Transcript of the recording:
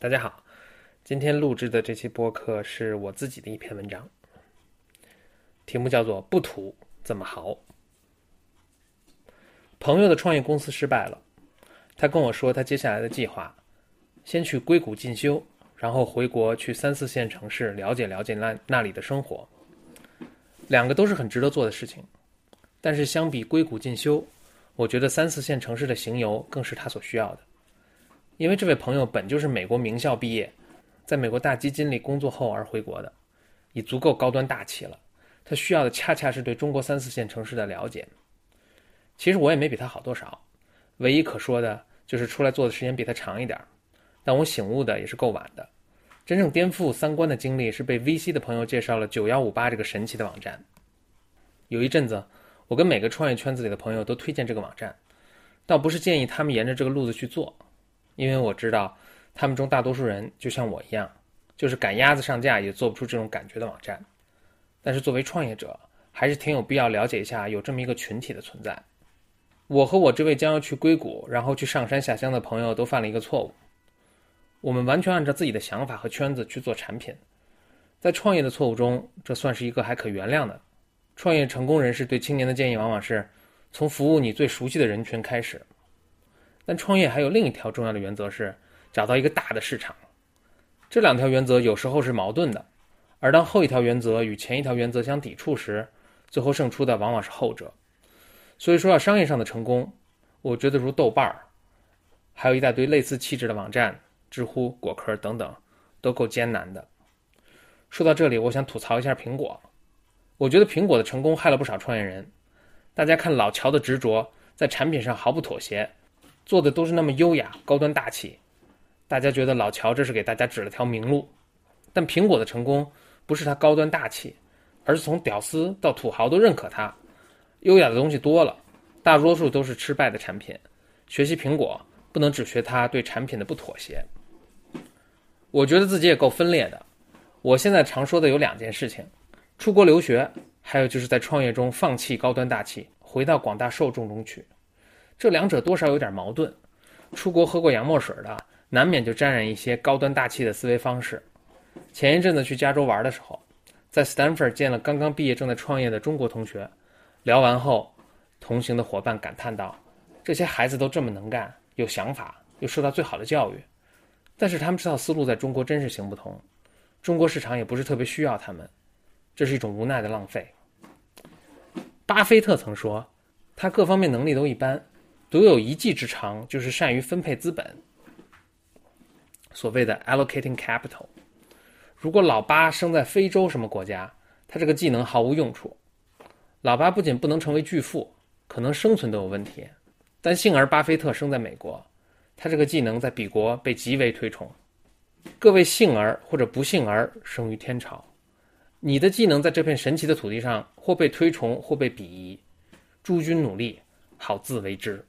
大家好，今天录制的这期播客是我自己的一篇文章，题目叫做“不土怎么豪”。朋友的创业公司失败了，他跟我说他接下来的计划，先去硅谷进修，然后回国去三四线城市了解了解那那里的生活。两个都是很值得做的事情，但是相比硅谷进修，我觉得三四线城市的行游更是他所需要的。因为这位朋友本就是美国名校毕业，在美国大基金里工作后而回国的，已足够高端大气了。他需要的恰恰是对中国三四线城市的了解。其实我也没比他好多少，唯一可说的就是出来做的时间比他长一点。但我醒悟的也是够晚的。真正颠覆三观的经历是被 VC 的朋友介绍了九幺五八这个神奇的网站。有一阵子，我跟每个创业圈子里的朋友都推荐这个网站，倒不是建议他们沿着这个路子去做。因为我知道，他们中大多数人就像我一样，就是赶鸭子上架也做不出这种感觉的网站。但是作为创业者，还是挺有必要了解一下有这么一个群体的存在。我和我这位将要去硅谷，然后去上山下乡的朋友都犯了一个错误：我们完全按照自己的想法和圈子去做产品。在创业的错误中，这算是一个还可原谅的。创业成功人士对青年的建议往往是：从服务你最熟悉的人群开始。但创业还有另一条重要的原则是找到一个大的市场，这两条原则有时候是矛盾的，而当后一条原则与前一条原则相抵触时，最后胜出的往往是后者。所以说，要商业上的成功，我觉得如豆瓣儿，还有一大堆类似气质的网站，知乎、果壳等等，都够艰难的。说到这里，我想吐槽一下苹果，我觉得苹果的成功害了不少创业人。大家看老乔的执着，在产品上毫不妥协。做的都是那么优雅、高端大气，大家觉得老乔这是给大家指了条明路。但苹果的成功不是他高端大气，而是从屌丝到土豪都认可他。优雅的东西多了，大多数都是失败的产品。学习苹果不能只学他对产品的不妥协。我觉得自己也够分裂的。我现在常说的有两件事情：出国留学，还有就是在创业中放弃高端大气，回到广大受众中去。这两者多少有点矛盾。出国喝过洋墨水的，难免就沾染一些高端大气的思维方式。前一阵子去加州玩的时候，在 Stanford 见了刚刚毕业正在创业的中国同学，聊完后，同行的伙伴感叹道：“这些孩子都这么能干，有想法，又受到最好的教育，但是他们这套思路在中国真是行不通，中国市场也不是特别需要他们，这是一种无奈的浪费。”巴菲特曾说：“他各方面能力都一般。”独有一技之长，就是善于分配资本。所谓的 allocating capital。如果老八生在非洲什么国家，他这个技能毫无用处。老八不仅不能成为巨富，可能生存都有问题。但幸而巴菲特生在美国，他这个技能在彼国被极为推崇。各位幸儿或者不幸儿生于天朝，你的技能在这片神奇的土地上或被推崇，或被鄙夷。诸君努力，好自为之。